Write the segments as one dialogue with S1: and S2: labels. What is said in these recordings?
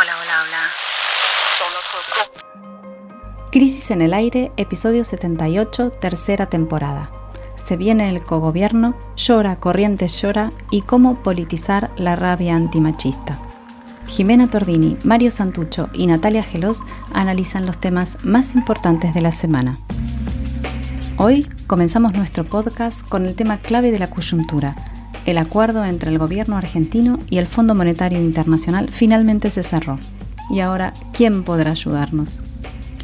S1: Hola, hola,
S2: hola. Crisis en el aire, episodio 78, tercera temporada. Se viene el cogobierno, llora, Corrientes llora y cómo politizar la rabia antimachista. Jimena Tordini, Mario Santucho y Natalia Gelos analizan los temas más importantes de la semana. Hoy comenzamos nuestro podcast con el tema clave de la coyuntura. El acuerdo entre el gobierno argentino y el Fondo Monetario Internacional finalmente se cerró. Y ahora, ¿quién podrá ayudarnos?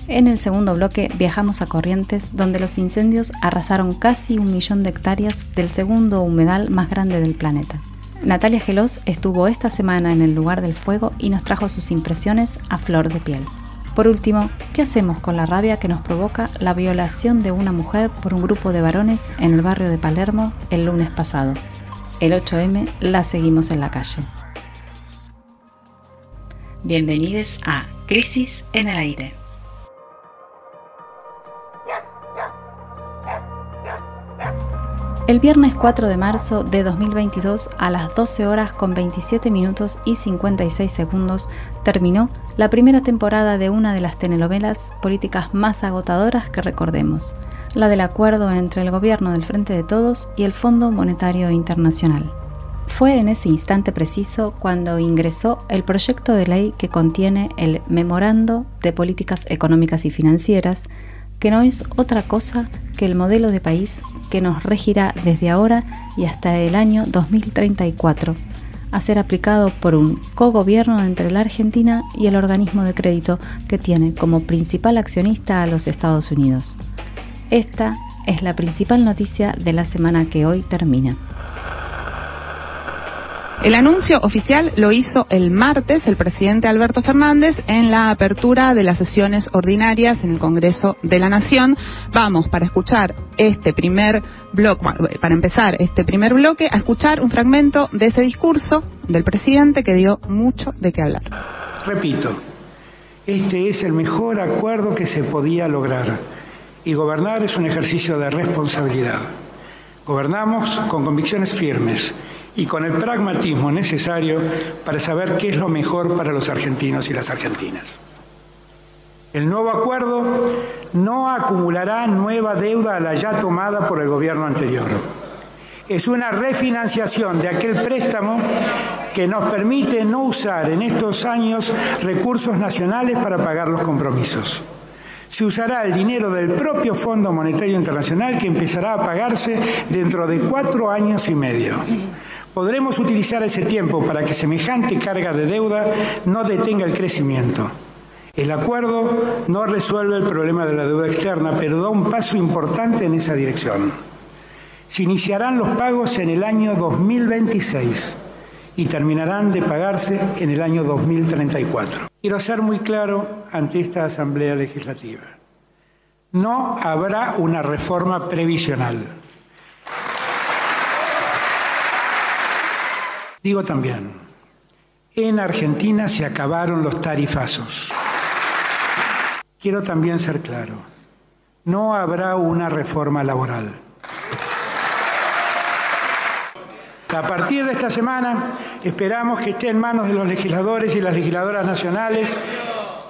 S2: En el segundo bloque viajamos a Corrientes, donde los incendios arrasaron casi un millón de hectáreas del segundo humedal más grande del planeta. Natalia Gelos estuvo esta semana en el lugar del fuego y nos trajo sus impresiones a flor de piel. Por último, ¿qué hacemos con la rabia que nos provoca la violación de una mujer por un grupo de varones en el barrio de Palermo el lunes pasado? El 8M la seguimos en la calle. Bienvenidos a Crisis en el Aire. El viernes 4 de marzo de 2022 a las 12 horas con 27 minutos y 56 segundos terminó la primera temporada de una de las telenovelas políticas más agotadoras que recordemos, la del acuerdo entre el gobierno del Frente de Todos y el Fondo Monetario Internacional. Fue en ese instante preciso cuando ingresó el proyecto de ley que contiene el Memorando de Políticas Económicas y Financieras, que no es otra cosa que el modelo de país que nos regirá desde ahora y hasta el año 2034, a ser aplicado por un cogobierno entre la Argentina y el organismo de crédito que tiene como principal accionista a los Estados Unidos. Esta es la principal noticia de la semana que hoy termina.
S3: El anuncio oficial lo hizo el martes el presidente Alberto Fernández en la apertura de las sesiones ordinarias en el Congreso de la Nación. Vamos, para escuchar este primer bloque, para empezar este primer bloque, a escuchar un fragmento de ese discurso del presidente que dio mucho de qué hablar.
S4: Repito, este es el mejor acuerdo que se podía lograr y gobernar es un ejercicio de responsabilidad. Gobernamos con convicciones firmes y con el pragmatismo necesario para saber qué es lo mejor para los argentinos y las argentinas. El nuevo acuerdo no acumulará nueva deuda a la ya tomada por el gobierno anterior. Es una refinanciación de aquel préstamo que nos permite no usar en estos años recursos nacionales para pagar los compromisos. Se usará el dinero del propio Fondo Monetario Internacional que empezará a pagarse dentro de cuatro años y medio. Podremos utilizar ese tiempo para que semejante carga de deuda no detenga el crecimiento. El acuerdo no resuelve el problema de la deuda externa, pero da un paso importante en esa dirección. Se iniciarán los pagos en el año 2026 y terminarán de pagarse en el año 2034. Quiero ser muy claro ante esta Asamblea Legislativa. No habrá una reforma previsional. Digo también, en Argentina se acabaron los tarifazos. Quiero también ser claro, no habrá una reforma laboral. A partir de esta semana esperamos que esté en manos de los legisladores y las legisladoras nacionales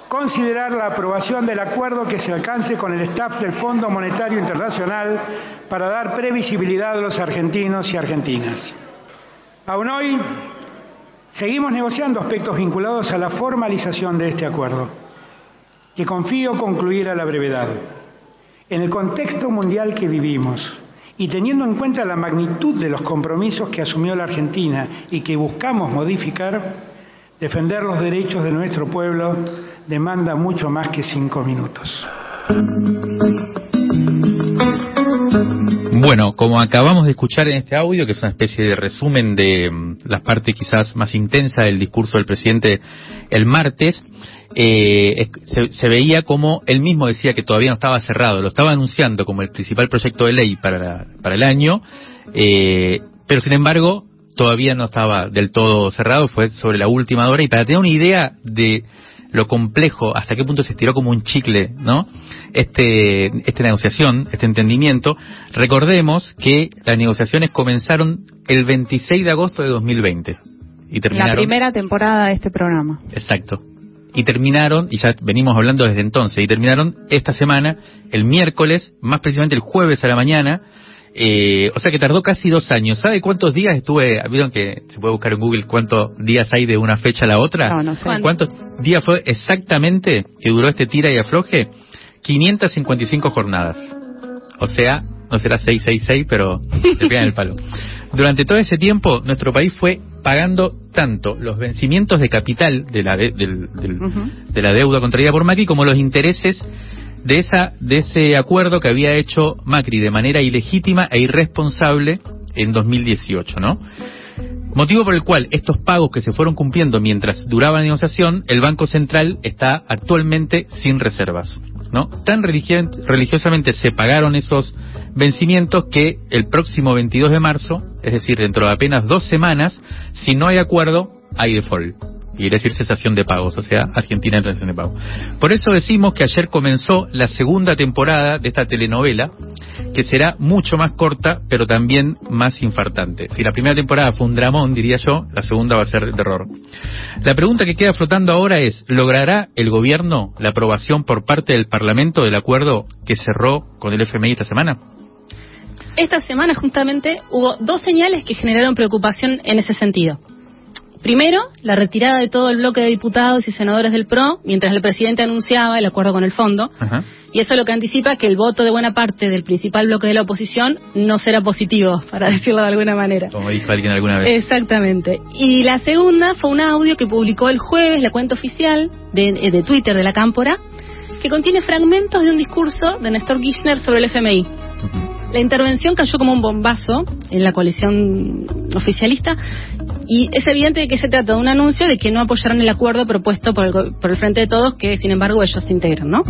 S4: considerar la aprobación del acuerdo que se alcance con el staff del Fondo Monetario Internacional para dar previsibilidad a los argentinos y argentinas. Aún hoy seguimos negociando aspectos vinculados a la formalización de este acuerdo, que confío concluir a la brevedad. En el contexto mundial que vivimos y teniendo en cuenta la magnitud de los compromisos que asumió la Argentina y que buscamos modificar, defender los derechos de nuestro pueblo demanda mucho más que cinco minutos.
S5: Bueno, como acabamos de escuchar en este audio, que es una especie de resumen de mm, las partes quizás más intensas del discurso del presidente el martes, eh, se, veía como él mismo decía que todavía no estaba cerrado, lo estaba anunciando como el principal proyecto de ley para, para el año, eh, pero sin embargo todavía no estaba del todo cerrado, fue sobre la última hora y para tener una idea de lo complejo, hasta qué punto se estiró como un chicle, ¿no? Este, esta negociación, este entendimiento. Recordemos que las negociaciones comenzaron el 26 de agosto de 2020 y terminaron.
S3: La primera temporada de este programa.
S5: Exacto. Y terminaron, y ya venimos hablando desde entonces, y terminaron esta semana, el miércoles, más precisamente el jueves a la mañana, eh, o sea que tardó casi dos años. ¿Sabe cuántos días estuve? ¿Vieron que se puede buscar en Google cuántos días hay de una fecha a la otra?
S3: No, no sé.
S5: ¿Cuántos días fue exactamente que duró este tira y afloje? 555 jornadas. O sea, no será 666, pero te pegan el palo. Durante todo ese tiempo, nuestro país fue pagando tanto los vencimientos de capital de la, de, del- del- de la deuda contraída por Macri como los intereses de esa de ese acuerdo que había hecho Macri de manera ilegítima e irresponsable en 2018, ¿no? Motivo por el cual estos pagos que se fueron cumpliendo mientras duraba la negociación, el Banco Central está actualmente sin reservas, ¿no? Tan religio- religiosamente se pagaron esos vencimientos que el próximo 22 de marzo, es decir, dentro de apenas dos semanas, si no hay acuerdo, hay default. Y decir cesación de pagos, o sea, Argentina en cesación de pagos. Por eso decimos que ayer comenzó la segunda temporada de esta telenovela, que será mucho más corta, pero también más infartante. Si la primera temporada fue un dramón, diría yo, la segunda va a ser terror. La pregunta que queda flotando ahora es, ¿logrará el gobierno la aprobación por parte del Parlamento del acuerdo que cerró con el FMI esta semana?
S1: Esta semana justamente hubo dos señales que generaron preocupación en ese sentido. Primero, la retirada de todo el bloque de diputados y senadores del PRO, mientras el presidente anunciaba el acuerdo con el fondo.
S5: Ajá.
S1: Y eso lo que anticipa que el voto de buena parte del principal bloque de la oposición no será positivo, para decirlo de alguna manera.
S5: Como dijo alguien alguna vez.
S1: Exactamente. Y la segunda fue un audio que publicó el jueves la cuenta oficial de, eh, de Twitter de la Cámpora, que contiene fragmentos de un discurso de Néstor Kirchner sobre el FMI. La intervención cayó como un bombazo en la coalición oficialista y es evidente que se trata de un anuncio de que no apoyaron el acuerdo propuesto por el, por el Frente de Todos, que sin embargo ellos se integran, ¿no?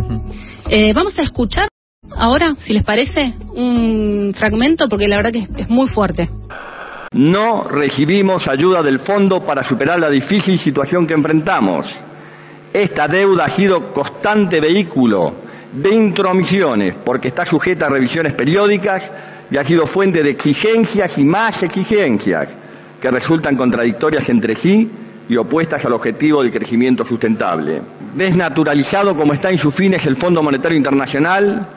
S1: Eh, vamos a escuchar ahora, si les parece, un fragmento porque la verdad que es, es muy fuerte.
S6: No recibimos ayuda del fondo para superar la difícil situación que enfrentamos. Esta deuda ha sido constante vehículo de intromisiones porque está sujeta a revisiones periódicas y ha sido fuente de exigencias y más exigencias que resultan contradictorias entre sí y opuestas al objetivo del crecimiento sustentable. Desnaturalizado como está en sus fines el Fondo Monetario Internacional,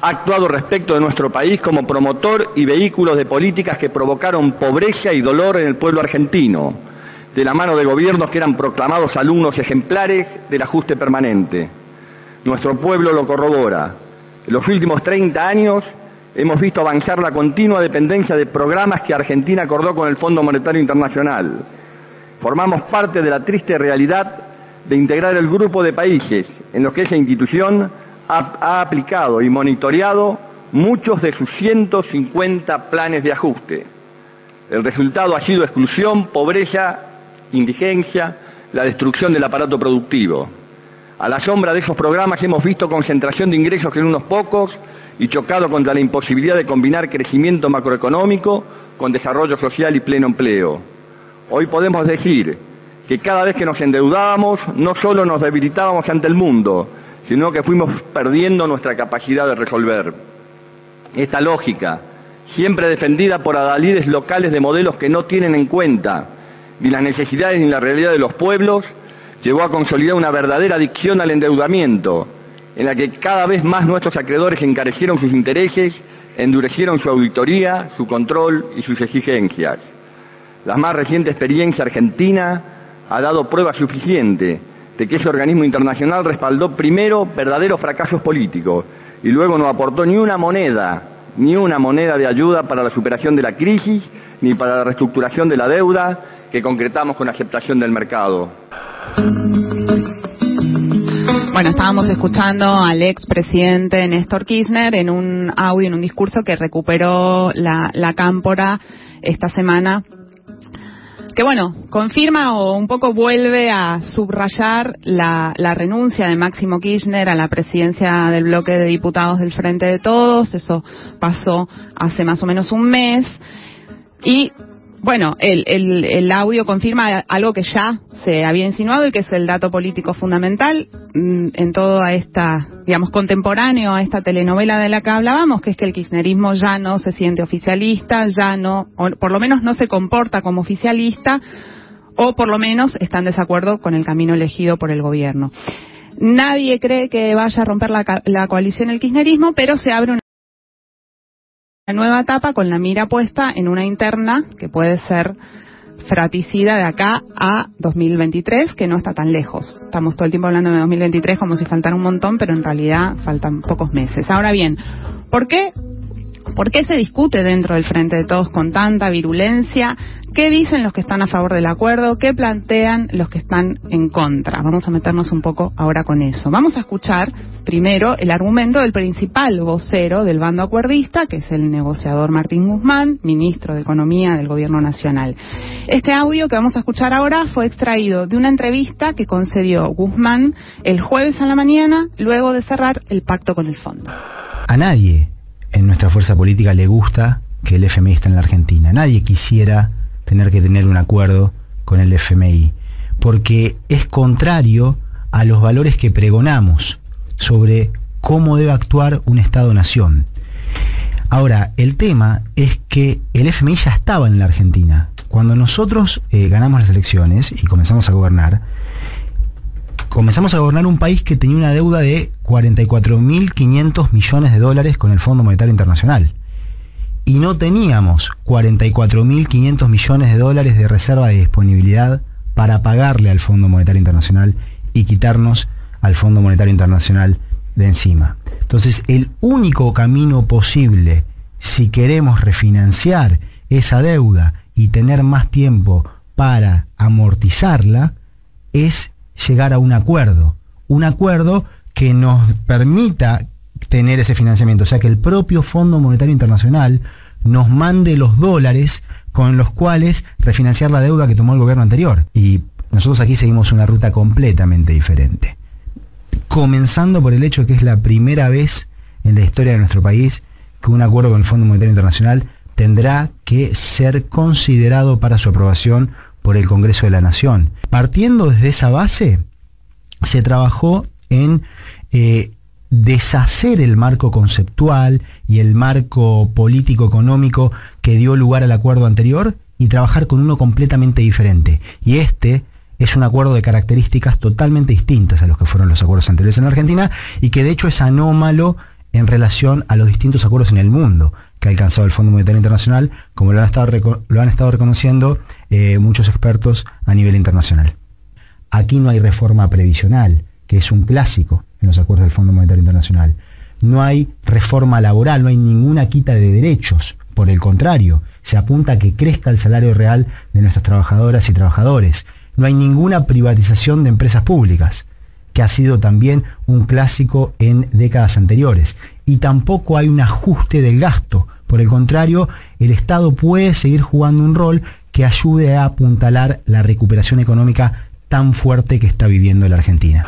S6: ha actuado respecto de nuestro país como promotor y vehículo de políticas que provocaron pobreza y dolor en el pueblo argentino, de la mano de gobiernos que eran proclamados alumnos ejemplares del ajuste permanente. Nuestro pueblo lo corrobora. En los últimos 30 años hemos visto avanzar la continua dependencia de programas que Argentina acordó con el Fondo Monetario Internacional. Formamos parte de la triste realidad de integrar el grupo de países en los que esa institución ha, ha aplicado y monitoreado muchos de sus 150 planes de ajuste. El resultado ha sido exclusión, pobreza, indigencia, la destrucción del aparato productivo. A la sombra de esos programas hemos visto concentración de ingresos en unos pocos y chocado contra la imposibilidad de combinar crecimiento macroeconómico con desarrollo social y pleno empleo. Hoy podemos decir que cada vez que nos endeudábamos no solo nos debilitábamos ante el mundo, sino que fuimos perdiendo nuestra capacidad de resolver. Esta lógica, siempre defendida por adalides locales de modelos que no tienen en cuenta ni las necesidades ni la realidad de los pueblos, llevó a consolidar una verdadera adicción al endeudamiento, en la que cada vez más nuestros acreedores encarecieron sus intereses, endurecieron su auditoría, su control y sus exigencias. La más reciente experiencia argentina ha dado prueba suficiente de que ese organismo internacional respaldó primero verdaderos fracasos políticos y luego no aportó ni una moneda, ni una moneda de ayuda para la superación de la crisis, ni para la reestructuración de la deuda que concretamos con aceptación del mercado.
S3: Bueno, estábamos escuchando al expresidente Néstor Kirchner en un audio, en un discurso que recuperó la, la cámpora esta semana que bueno, confirma o un poco vuelve a subrayar la, la, renuncia de Máximo Kirchner a la presidencia del bloque de diputados del Frente de Todos. Eso pasó hace más o menos un mes. Y bueno, el, el, el audio confirma algo que ya se había insinuado y que es el dato político fundamental mm, en toda esta, digamos, contemporáneo a esta telenovela de la que hablábamos, que es que el kirchnerismo ya no se siente oficialista, ya no, o por lo menos no se comporta como oficialista, o por lo menos está en desacuerdo con el camino elegido por el gobierno. Nadie cree que vaya a romper la, la coalición el kirchnerismo, pero se abre una nueva etapa con la mira puesta en una interna que puede ser fraticida de acá a 2023, que no está tan lejos. Estamos todo el tiempo hablando de 2023 como si faltara un montón, pero en realidad faltan pocos meses. Ahora bien, ¿por qué ¿Por qué se discute dentro del Frente de Todos con tanta virulencia? ¿Qué dicen los que están a favor del acuerdo? ¿Qué plantean los que están en contra? Vamos a meternos un poco ahora con eso. Vamos a escuchar primero el argumento del principal vocero del bando acuerdista, que es el negociador Martín Guzmán, ministro de Economía del Gobierno Nacional. Este audio que vamos a escuchar ahora fue extraído de una entrevista que concedió Guzmán el jueves a la mañana, luego de cerrar el pacto con el fondo.
S7: A nadie en nuestra fuerza política le gusta que el FMI esté en la Argentina. Nadie quisiera tener que tener un acuerdo con el FMI, porque es contrario a los valores que pregonamos sobre cómo debe actuar un Estado-nación. Ahora, el tema es que el FMI ya estaba en la Argentina. Cuando nosotros eh, ganamos las elecciones y comenzamos a gobernar, comenzamos a gobernar un país que tenía una deuda de 44.500 millones de dólares con el Fondo Monetario Internacional. Y no teníamos 44.500 millones de dólares de reserva de disponibilidad para pagarle al Fondo Monetario Internacional y quitarnos al Fondo Monetario Internacional de encima. Entonces, el único camino posible, si queremos refinanciar esa deuda y tener más tiempo para amortizarla, es llegar a un acuerdo. Un acuerdo que nos permita tener ese financiamiento. O sea, que el propio Fondo Monetario Internacional nos mande los dólares con los cuales refinanciar la deuda que tomó el gobierno anterior. Y nosotros aquí seguimos una ruta completamente diferente. Comenzando por el hecho que es la primera vez en la historia de nuestro país que un acuerdo con el Fondo Monetario Internacional tendrá que ser considerado para su aprobación por el Congreso de la Nación. Partiendo desde esa base, se trabajó en eh, deshacer el marco conceptual y el marco político-económico que dio lugar al acuerdo anterior y trabajar con uno completamente diferente. Y este es un acuerdo de características totalmente distintas a los que fueron los acuerdos anteriores en Argentina y que de hecho es anómalo en relación a los distintos acuerdos en el mundo que ha alcanzado el Fondo Monetario Internacional, como lo han estado, lo han estado reconociendo eh, muchos expertos a nivel internacional. Aquí no hay reforma previsional, que es un clásico en los acuerdos del Fondo Monetario Internacional. No hay reforma laboral, no hay ninguna quita de derechos. Por el contrario, se apunta a que crezca el salario real de nuestras trabajadoras y trabajadores. No hay ninguna privatización de empresas públicas que ha sido también un clásico en décadas anteriores. Y tampoco hay un ajuste del gasto. Por el contrario, el Estado puede seguir jugando un rol que ayude a apuntalar la recuperación económica tan fuerte que está viviendo la Argentina.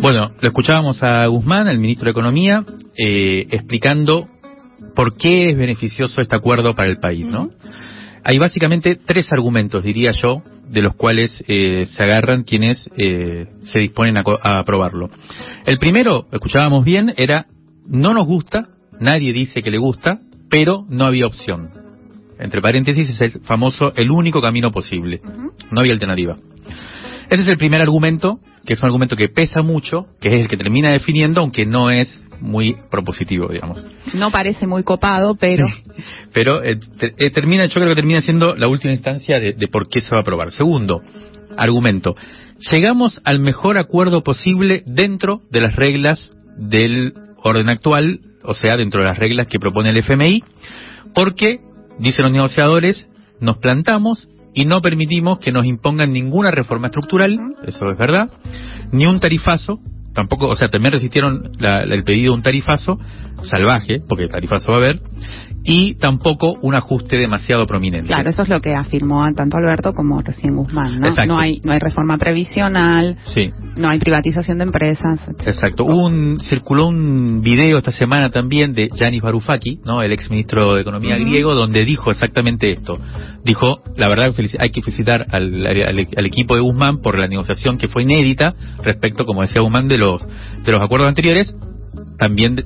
S5: Bueno, lo escuchábamos a Guzmán, el ministro de Economía, eh, explicando por qué es beneficioso este acuerdo para el país, ¿no? Hay básicamente tres argumentos, diría yo, de los cuales eh, se agarran quienes eh, se disponen a, aprobarlo. El primero, escuchábamos bien, era no nos gusta, nadie dice que le gusta, pero no había opción. Entre paréntesis es el famoso el único camino posible. No había alternativa. Ese es el primer argumento, que es un argumento que pesa mucho, que es el que termina definiendo, aunque no es muy propositivo, digamos.
S3: No parece muy copado, pero...
S5: pero eh, eh, termina, yo creo que termina siendo la última instancia de, por qué se va a aprobar. Segundo, argumento. Llegamos al mejor acuerdo posible dentro de las reglas del orden actual, o sea, dentro de las reglas que propone el FMI, porque, dicen los negociadores, nos plantamos y no permitimos que nos impongan ninguna reforma estructural, eso es verdad, ni un tarifazo, tampoco, o sea, también resistieron el pedido de un tarifazo salvaje, porque tarifazo va a haber, y tampoco un ajuste demasiado prominente.
S3: Claro, eso es lo que afirmó tanto Alberto como recién Guzmán, ¿no? No hay, no hay reforma previsional,
S5: sí.
S3: no hay privatización de empresas.
S5: Exacto. un, circuló un video esta semana también de Yanis Varoufakis, ¿no? El ex ministro de Economía griego, donde dijo exactamente esto. Dijo, la verdad, hay que felicitar al, al, equipo de Guzmán por la negociación que fue inédita respecto, como decía Guzmán, de los, de los acuerdos anteriores. También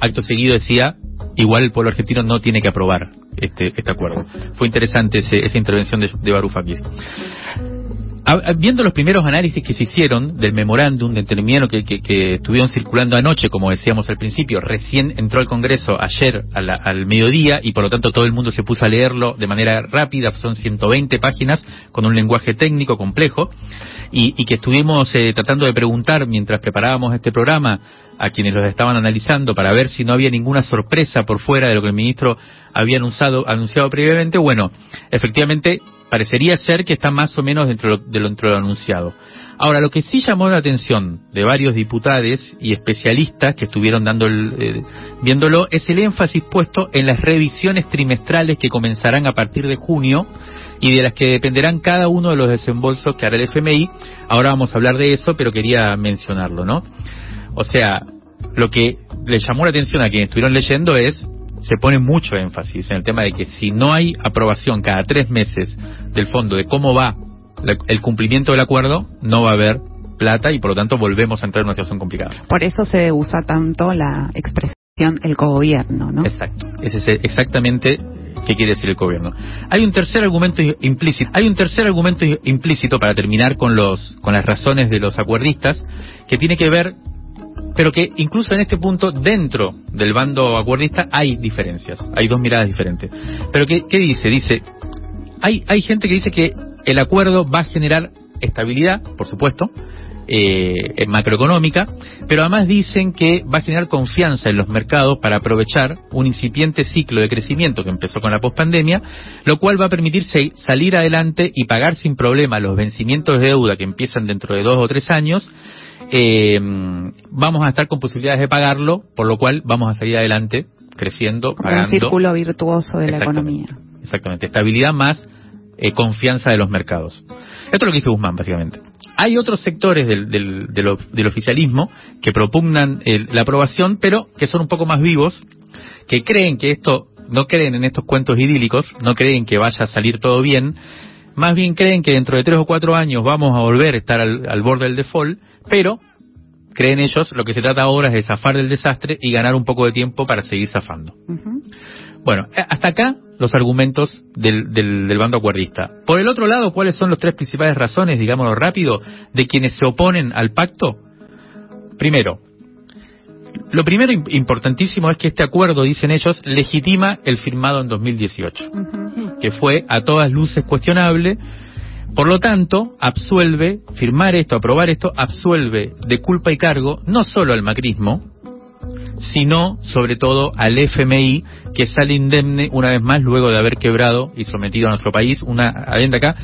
S5: acto seguido decía igual el pueblo argentino no tiene que aprobar este, este acuerdo. Fue interesante esa intervención de, de Varoufakis viendo los primeros análisis que se hicieron del memorándum de entendimiento que, que, estuvieron circulando anoche, como decíamos al principio, recién entró al Congreso ayer al mediodía y por lo tanto todo el mundo se puso a leerlo de manera rápida, son 120 páginas con un lenguaje técnico complejo y, y que estuvimos eh, tratando de preguntar mientras preparábamos este programa a quienes los estaban analizando para ver si no había ninguna sorpresa por fuera de lo que el ministro había anunciado, anunciado previamente. Bueno, efectivamente parecería ser que está más o menos dentro de lo, dentro de lo anunciado. Ahora, lo que sí llamó la atención de varios diputados y especialistas que estuvieron dando eh, viéndolo es el énfasis puesto en las revisiones trimestrales que comenzarán a partir de junio y de las que dependerán cada uno de los desembolsos que hará el FMI. Ahora vamos a hablar de eso, pero quería mencionarlo, ¿no? O sea, lo que le llamó la atención a quienes estuvieron leyendo es se pone mucho énfasis en el tema de que si no hay aprobación cada tres meses del fondo de cómo va el cumplimiento del acuerdo, no va a haber plata y por lo tanto volvemos a entrar en una situación complicada.
S3: Por eso se usa tanto la expresión el cogobierno, ¿no?
S5: Exacto. Ese es exactamente qué quiere decir el gobierno. Hay un tercer argumento implícito. Hay un tercer argumento implícito para terminar con los con las razones de los acuerdistas que tiene que ver pero que incluso en este punto, dentro del bando acuerdista, hay diferencias, hay dos miradas diferentes. Pero ¿qué, qué dice? Dice, hay, hay gente que dice que el acuerdo va a generar estabilidad, por supuesto, eh, macroeconómica, pero además dicen que va a generar confianza en los mercados para aprovechar un incipiente ciclo de crecimiento que empezó con la pospandemia, lo cual va a permitir salir adelante y pagar sin problema los vencimientos de deuda que empiezan dentro de dos o tres años eh, vamos a estar con posibilidades de pagarlo, por lo cual vamos a salir adelante creciendo,
S3: Como un círculo virtuoso de la economía.
S5: Exactamente, estabilidad más eh, confianza de los mercados. Esto es lo que dice Guzmán, básicamente. Hay otros sectores del, del, del, oficialismo que propugnan la aprobación, pero que son un poco más vivos, que creen que esto, no creen en estos cuentos idílicos, no creen que vaya a salir todo bien, más bien creen que dentro de tres o cuatro años vamos a volver a estar al borde del default pero creen ellos, lo que se trata ahora es de zafar del desastre y ganar un poco de tiempo para seguir zafando. Bueno, eh, hasta acá los argumentos del, del, bando acuerdista. Por el otro lado, ¿cuáles son las tres principales razones, digámoslo rápido, de quienes se oponen al pacto? Primero, lo primero importantísimo es que este acuerdo, dicen ellos, legitima el firmado en 2018, que fue a todas luces cuestionable por lo tanto, absuelve, firmar esto, aprobar esto, absuelve de culpa y cargo no solo al macrismo, sino sobre todo al FMI, que sale indemne una vez más luego de haber quebrado y sometido a nuestro país. Una adenda acá,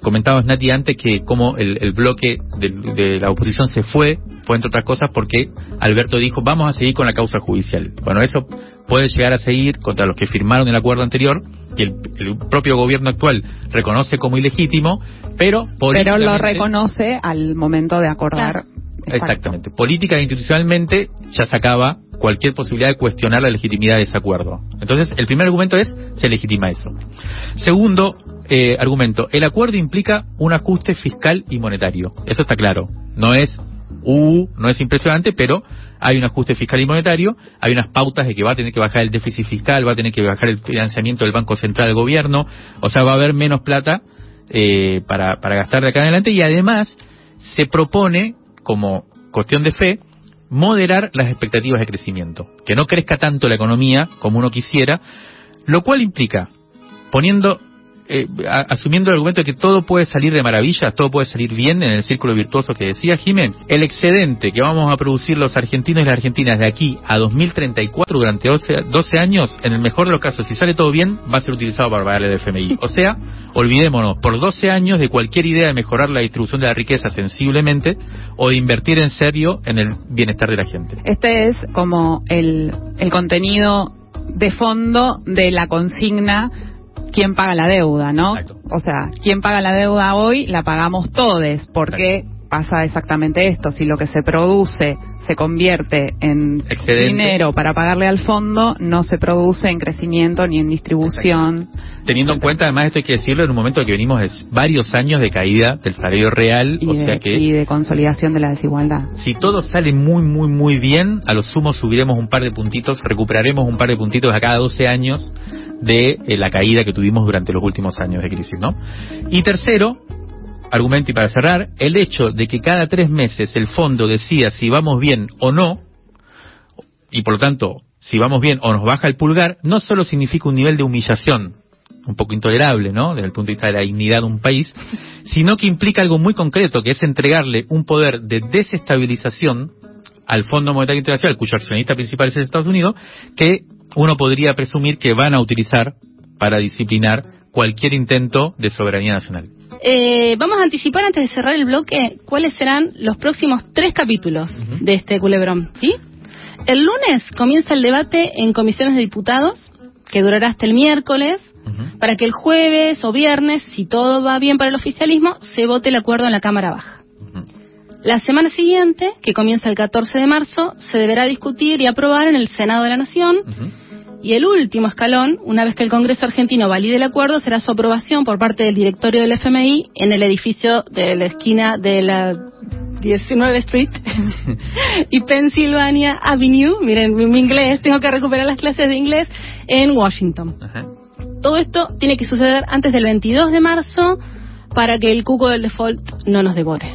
S5: comentábamos Nati antes que como el, bloque de, la oposición se fue, fue entre otras cosas porque Alberto dijo vamos a seguir con la causa judicial. Bueno, eso puede llegar a seguir contra los que firmaron el acuerdo anterior, que el, propio gobierno actual reconoce como ilegítimo, pero
S3: pero lo reconoce al momento de acordar.
S5: Exactamente. Política e institucionalmente ya se acaba cualquier posibilidad de cuestionar la legitimidad de ese acuerdo. Entonces, el primer argumento es se legitima eso. Segundo eh, argumento, el acuerdo implica un ajuste fiscal y monetario. Eso está claro. No es uh, no es impresionante, pero hay un ajuste fiscal y monetario, hay unas pautas de que va a tener que bajar el déficit fiscal, va a tener que bajar el financiamiento del Banco Central del Gobierno, o sea, va a haber menos plata eh, para, para gastar de acá en adelante y además se propone, como cuestión de fe, moderar las expectativas de crecimiento, que no crezca tanto la economía como uno quisiera, lo cual implica, poniendo eh, asumiendo el argumento de que todo puede salir de maravillas, todo puede salir bien en el círculo virtuoso que decía Jiménez, el excedente que vamos a producir los argentinos y las argentinas de aquí a 2034 durante 12, años, en el mejor de los casos, si sale todo bien, va a ser utilizado para pagar el FMI. O sea, olvidémonos, por 12 años de cualquier idea de mejorar la distribución de la riqueza sensiblemente o de invertir en serio en el bienestar de la gente.
S3: Este es como el contenido de fondo de la consigna quién paga la deuda, ¿no? O sea, quién paga la deuda hoy la pagamos todos, porque pasa exactamente esto, si lo que se produce se convierte en dinero para pagarle al fondo, no se produce en crecimiento ni en distribución.
S5: Teniendo en cuenta, además, esto hay que decirlo, en un momento que venimos de varios años de caída del salario real,
S3: y
S5: o
S3: de,
S5: sea que...
S3: Y de consolidación de la desigualdad.
S5: Si todo sale muy, muy, muy bien, a lo sumo subiremos un par de puntitos, recuperaremos un par de puntitos a cada 12 años de eh, la caída que tuvimos durante los últimos años de crisis, ¿no? Y tercero, argumento y para cerrar, el hecho de que cada tres meses el fondo decida si vamos bien o no, y por lo tanto, si vamos bien o nos baja el pulgar, no solo significa un nivel de humillación un poco intolerable, ¿no? Desde el punto de vista de la dignidad de un país, sino que implica algo muy concreto, que es entregarle un poder de desestabilización al Fondo Monetario Internacional, cuyo accionista principal es Estados Unidos, que uno podría presumir que van a utilizar para disciplinar cualquier intento de soberanía nacional.
S1: Eh, vamos a anticipar antes de cerrar el bloque cuáles serán los próximos tres capítulos de este culebrón, ¿sí? El lunes comienza el debate en comisiones de diputados, que durará hasta el miércoles, para que el jueves o viernes, si todo va bien para el oficialismo, se vote el acuerdo en la Cámara Baja. La semana siguiente, que comienza el 14 de marzo, se deberá discutir y aprobar en el Senado de la Nación. Y el último escalón, una vez que el Congreso argentino valide el acuerdo, será su aprobación por parte del directorio del FMI en el edificio de la esquina de la 19 Street y Pennsylvania Avenue. Miren, mi inglés, tengo que recuperar las clases de inglés en Washington. Todo esto tiene que suceder antes del 22 de marzo para que el cuco del default no nos devore.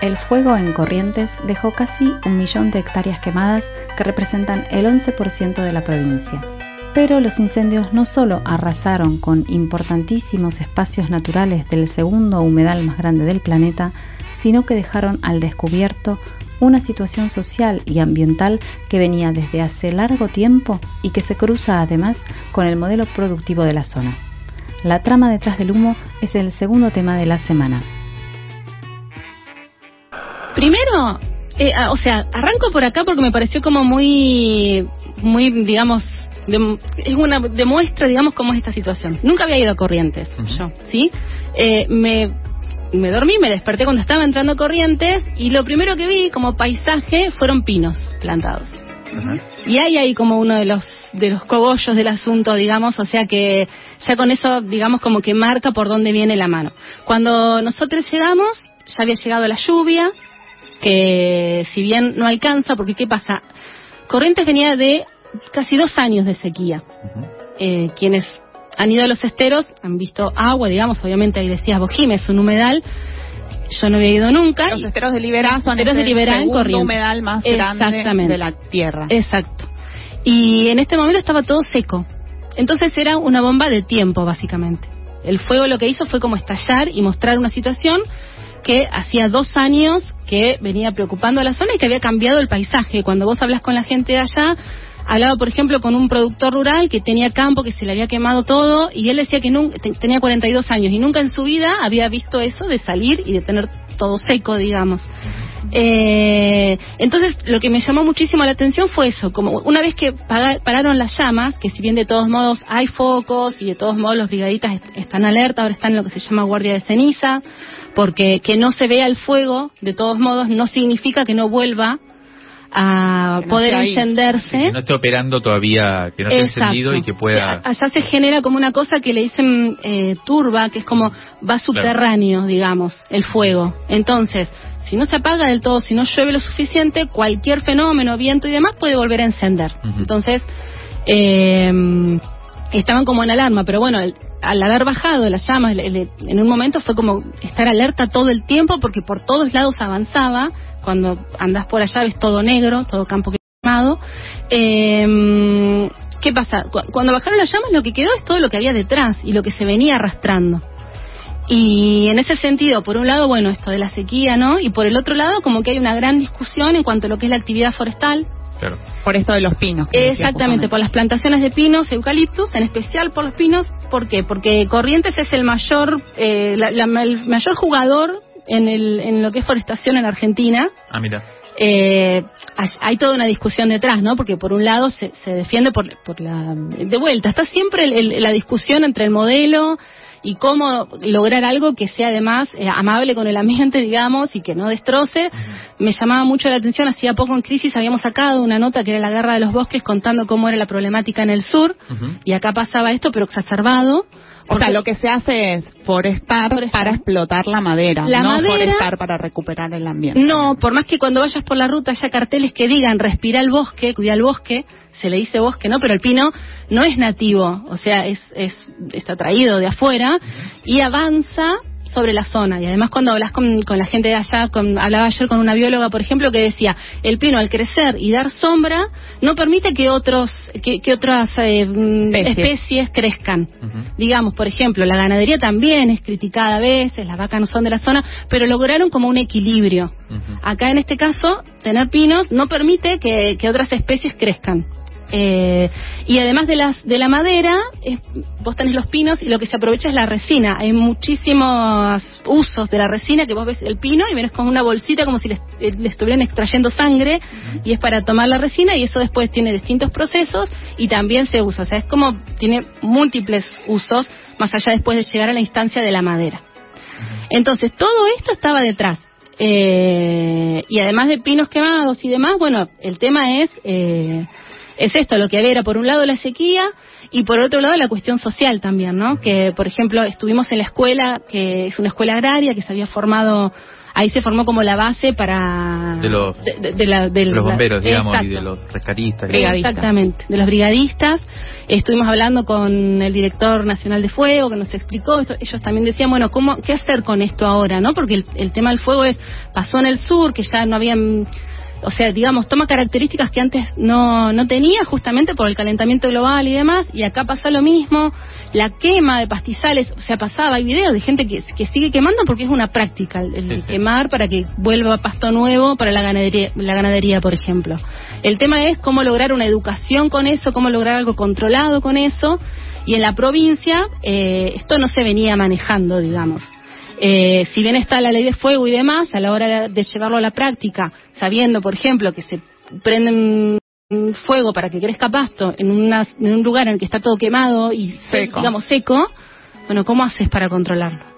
S2: El fuego en Corrientes dejó casi un millón de hectáreas quemadas que representan el 11% de la provincia. Pero los incendios no solo arrasaron con importantísimos espacios naturales del segundo humedal más grande del planeta, sino que dejaron al descubierto una situación social y ambiental que venía desde hace largo tiempo y que se cruza además con el modelo productivo de la zona. La trama detrás del humo es el segundo tema de la semana.
S1: Primero, eh, ah, o sea, arranco por acá porque me pareció como muy, muy, digamos, es una demuestra, digamos, cómo es esta situación. Nunca había ido a Corrientes, yo, ¿sí? Eh, me, me dormí, me desperté cuando estaba entrando a Corrientes y lo primero que vi como paisaje fueron pinos plantados. Y hay ahí como uno de los de los cogollos del asunto, digamos, o sea que ya con eso, digamos, como que marca por dónde viene la mano. Cuando nosotros llegamos, ya había llegado la lluvia, que si bien no alcanza, porque ¿qué pasa? Corrientes venía de casi dos años de sequía. eh, quienes han ido a los esteros han visto agua, digamos, obviamente ahí decías Bojime, es un humedal. Yo no había ido nunca.
S3: Los esteros de Liberá son
S1: esteros de Liberá en Corrientes.
S3: humedal más grande de la tierra.
S1: Exacto. Y en este momento estaba todo seco. Entonces era una bomba de tiempo, básicamente. El fuego lo que hizo fue como estallar y mostrar una situación que hacía dos años que venía preocupando a la zona y que había cambiado el paisaje. Cuando vos hablas con la gente de allá, hablaba, por ejemplo, con un productor rural que tenía campo, que se le había quemado todo, y él decía que nunca, tenía 42 años y nunca en su vida había visto eso de salir y de tener todo seco, digamos. Eh, entonces, lo que me llamó muchísimo la atención fue eso, como una vez que pararon las llamas, que si bien de todos modos hay focos y de todos modos los brigaditas están alerta, ahora están en lo que se llama guardia de ceniza, porque que no se vea el fuego, de todos modos, no significa que no vuelva a poder encenderse.
S5: Que no esté operando todavía, que no esté encendido y que pueda...
S1: allá se genera como una cosa que le dicen eh, turba, que es como va subterráneo, digamos, el fuego. Entonces, si no se apaga del todo, si no llueve lo suficiente, cualquier fenómeno, viento y demás puede volver a encender. Entonces, eh, estaban como en alarma, pero bueno, al haber bajado las llamas, en un momento fue como estar alerta todo el tiempo porque por todos lados avanzaba. Cuando andas por allá ves todo negro, todo campo quemado. Eh, ¿Qué pasa? Cuando bajaron las llamas lo que quedó es todo lo que había detrás y lo que se venía arrastrando. Y en ese sentido, por un lado, bueno, esto de la sequía, ¿no? Y por el otro lado, como que hay una gran discusión en cuanto a lo que es la actividad forestal,
S3: por esto de los pinos.
S1: Exactamente, por las plantaciones de pinos, eucaliptus, en especial por los pinos. ¿Por qué? Porque Corrientes es el mayor, eh, el mayor jugador en, el, en lo que es forestación en Argentina.
S5: Ah, mira.
S1: Eh, hay toda una discusión detrás, ¿no? Porque por un lado se, se defiende por, por la... De vuelta, está siempre la discusión entre el modelo y cómo lograr algo que sea además eh, amable con el ambiente, digamos, y que no destroce. Me llamaba mucho la atención, hacía poco en crisis habíamos sacado una nota que era la guerra de los bosques contando cómo era la problemática en el sur, y acá pasaba esto, pero exacerbado.
S3: O sea, lo que se hace es forestar, para explotar la madera,
S1: la
S3: no
S1: madera,
S3: forestar para recuperar el ambiente.
S1: No, por más que cuando vayas por la ruta haya carteles que digan respira el bosque, cuida el bosque, se le dice bosque, ¿no? Pero el pino no es nativo, o sea, es, es está traído de afuera y avanza sobre la zona. Y además cuando hablas con, la gente de allá, con, hablaba ayer con una bióloga, por ejemplo, que decía, el pino al crecer y dar sombra no permite que otros que, otras eh, especies. crezcan. Digamos, por ejemplo, la ganadería también es criticada a veces, las vacas no son de la zona, pero lograron como un equilibrio. Acá en este caso, tener pinos no permite que otras especies crezcan. Eh, y además de las de la madera, vos tenés los pinos y lo que se aprovecha es la resina. Hay muchísimos usos de la resina que vos ves el pino y vienes con una bolsita como si le, eh, estuvieran extrayendo sangre y es para tomar la resina y eso después tiene distintos procesos y también se usa. O sea, es como tiene múltiples usos más allá después de llegar a la instancia de la madera. Entonces, todo esto estaba detrás. Eh, y además de pinos quemados y demás, bueno, el tema es eh, es esto, lo que había era por un lado la sequía y por otro lado la cuestión social también, ¿no? Que, por ejemplo, estuvimos en la escuela, que es una escuela agraria que se había formado ahí se formó como la base para
S5: de los, de, los bomberos digamos y de los rescatistas
S1: exactamente. De los brigadistas. Estuvimos hablando con el director nacional de fuego que nos explicó esto, ellos también decían bueno cómo qué hacer con esto ahora no porque el, el tema del fuego es pasó en el sur que ya no habían o sea, digamos, toma características que antes no, no tenía justamente por el calentamiento global y demás, y acá pasa lo mismo, la quema de pastizales, o sea, pasaba, hay videos de gente que, que sigue quemando porque es una práctica, el, quemar para que vuelva pasto nuevo para la ganadería, la ganadería, por ejemplo. El tema es cómo lograr una educación con eso, cómo lograr algo controlado con eso, y en la provincia eh, esto no se venía manejando, digamos. Eh, si bien está la ley de fuego y demás, a la hora de llevarlo a la práctica, sabiendo, por ejemplo, que se prenden fuego para que crezca pasto en, en un lugar en el que está todo quemado y seco. digamos seco, bueno, ¿cómo haces para controlarlo?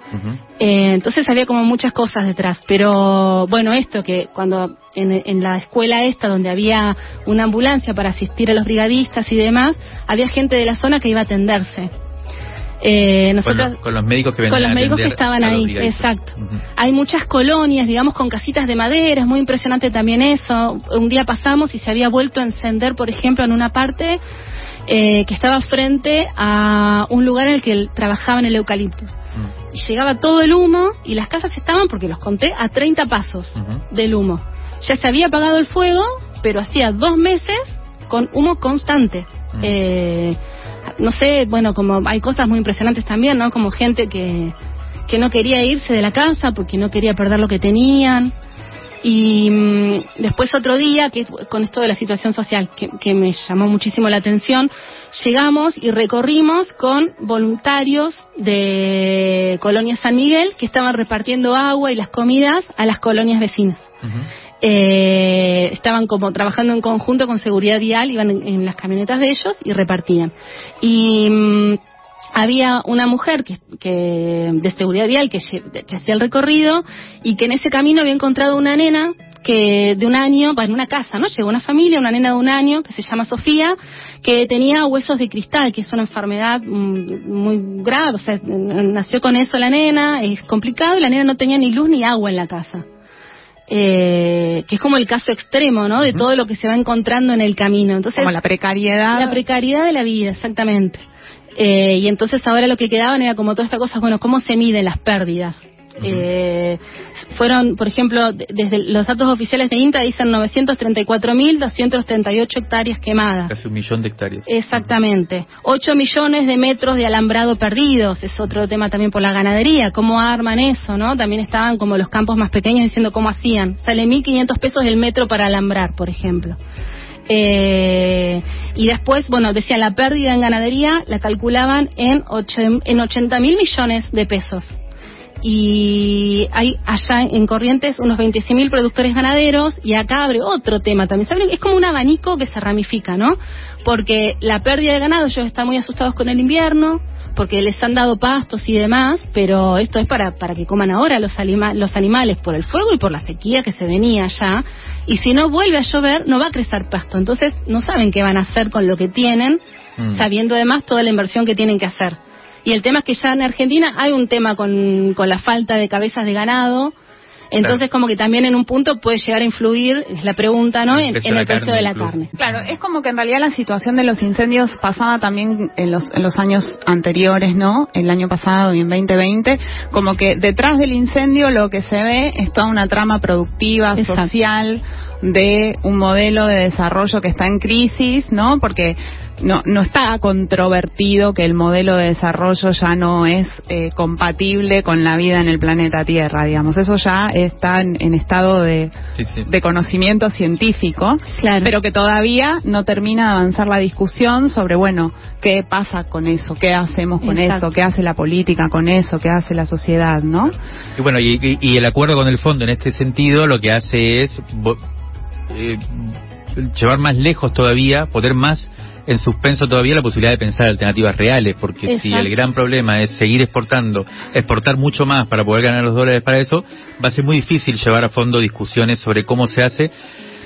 S1: eh, entonces había como muchas cosas detrás, pero bueno, esto que cuando en, en, la escuela esta donde había una ambulancia para asistir a los brigadistas y demás, había gente de la zona que iba a atenderse.
S5: Eh, nosotros, con, los médicos que
S1: Con los médicos que estaban ahí, exacto. Hay muchas colonias, digamos, con casitas de madera, es muy impresionante también eso. Un día pasamos y se había vuelto a encender, por ejemplo, en una parte eh, que estaba frente a un lugar en el que trabajaban el eucaliptus. Y llegaba todo el humo y las casas estaban, porque los conté, a 30 pasos del humo. Ya se había apagado el fuego, pero hacía dos meses con humo constante. Eh, no sé, bueno, como hay cosas muy impresionantes también, ¿no? Como gente que, que no quería irse de la casa porque no quería perder lo que tenían. Y mm, después otro día, que con esto de la situación social, que, que, me llamó muchísimo la atención, llegamos y recorrimos con voluntarios de Colonia San Miguel que estaban repartiendo agua y las comidas a las colonias vecinas eh, estaban como trabajando en conjunto con seguridad vial, iban en, las camionetas de ellos y repartían. Y mm, había una mujer que, que de seguridad vial que, que, hacía el recorrido y que en ese camino había encontrado una nena que de un año, en una casa, ¿no? Llegó una familia, una nena de un año que se llama Sofía, que tenía huesos de cristal, que es una enfermedad mm, muy grave, o sea, nació con eso la nena, es complicado y la nena no tenía ni luz ni agua en la casa eh, que es como el caso extremo, ¿no? De todo lo que se va encontrando en el camino. Entonces,
S3: como la precariedad.
S1: La precariedad de la vida, exactamente. Eh, y entonces ahora lo que quedaban era como toda esta cosa, bueno, ¿cómo se miden las pérdidas? Eh, fueron, por ejemplo, desde los datos oficiales de INTA dicen 934.238 hectáreas quemadas.
S5: Casi un millón de hectáreas.
S1: Exactamente. 8 millones de metros de alambrado perdidos. Es otro tema también por la ganadería. ¿Cómo arman eso, no? También estaban como los campos más pequeños diciendo cómo hacían. Sale 1.500 pesos el metro para alambrar, por ejemplo. Eh, y después, bueno, decían la pérdida en ganadería la calculaban en, en 80 mil millones de pesos. Y hay allá en Corrientes unos 26.000 productores ganaderos y acá abre otro tema también. ¿Saben? Es como un abanico que se ramifica, ¿no? Porque la pérdida de ganado, ellos están muy asustados con el invierno, porque les han dado pastos y demás, pero esto es para, para que coman ahora los, los animales por el fuego y por la sequía que se venía ya. Y si no vuelve a llover, no va a crecer pasto. Entonces no saben qué van a hacer con lo que tienen, mm. sabiendo además toda la inversión que tienen que hacer. Y el tema es que ya en Argentina hay un tema con, con la falta de cabezas de ganado. Entonces, como que también en un punto puede llegar a influir, es la pregunta, ¿no? En, el precio de la carne.
S3: Claro, es como que en realidad la situación de los incendios pasaba también en los, en los años anteriores, ¿no? El año pasado y en 2020, como que detrás del incendio lo que se ve es toda una trama productiva, social, de un modelo de desarrollo que está en crisis, ¿no? Porque no, no está controvertido que el modelo de desarrollo ya no es eh, compatible con la vida en el planeta Tierra, digamos. Eso ya está en, estado de, de, conocimiento científico, pero que todavía no termina de avanzar la discusión sobre, bueno, qué pasa con eso, qué hacemos con eso, qué hace la política con eso, qué hace la sociedad, ¿no?
S5: Y bueno, y, y el acuerdo con el fondo en este sentido lo que hace es eh, llevar más lejos todavía, poder más en suspenso todavía la posibilidad de pensar alternativas reales, porque si el gran problema es seguir exportando, exportar mucho más para poder ganar los dólares para eso, va a ser muy difícil llevar a fondo discusiones sobre cómo se hace.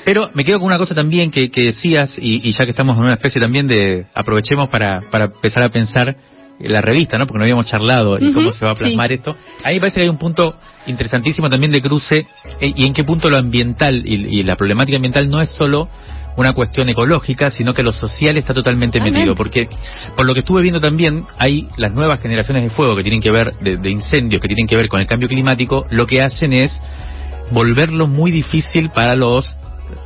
S5: Pero me quedo con una cosa también que, decías, y, ya que estamos en una especie también de, aprovechemos para, para empezar a pensar la revista, ¿no? Porque no habíamos charlado y cómo se va a plasmar esto. A mí me parece que hay un punto interesantísimo también de cruce eh, y en qué punto lo ambiental y, la problemática ambiental no es solo una cuestión ecológica, sino que lo social está totalmente metido. Porque, por lo que estuve viendo también, hay las nuevas generaciones de fuego que tienen que ver, de, incendios, que tienen que ver con el cambio climático, lo que hacen es volverlo muy difícil para los